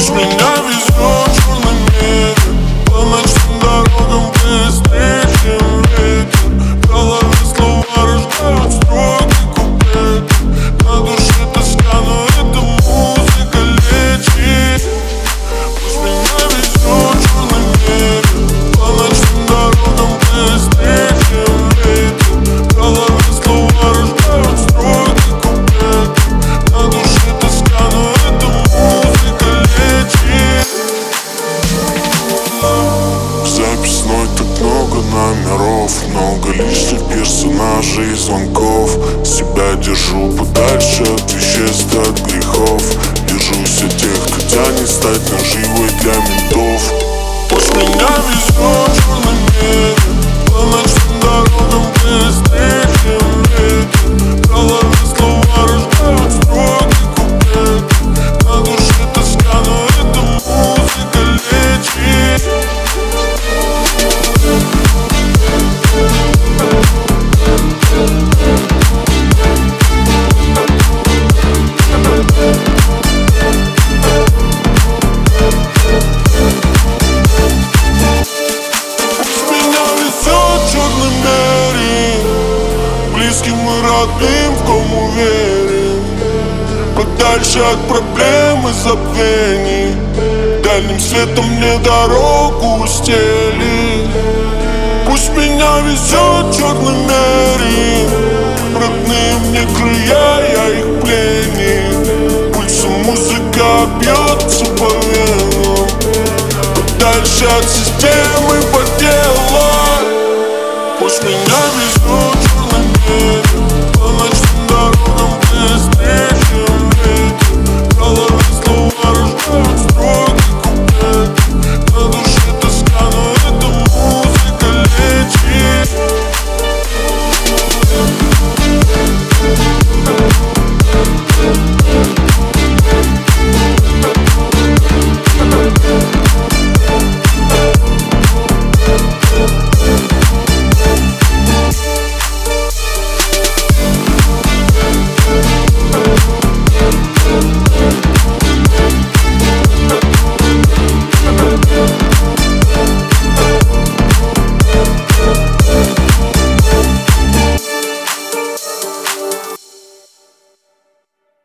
Пусть меня везет черный номеров Много лишних персонажей и звонков. Себя держу подальше от веществ, от грехов. Держусь от тех, кто тянет стать наживой для ментов. Пусть меня везет тим, в кому вірив Подальше от проблем и забвений. Дальним светом мне дорогу устели. Пусть меня везет черный мере Родные мне края, я их плени. Пульсом музыка бьется по венам. Подальше от системы по делу Пусть меня везет черный мере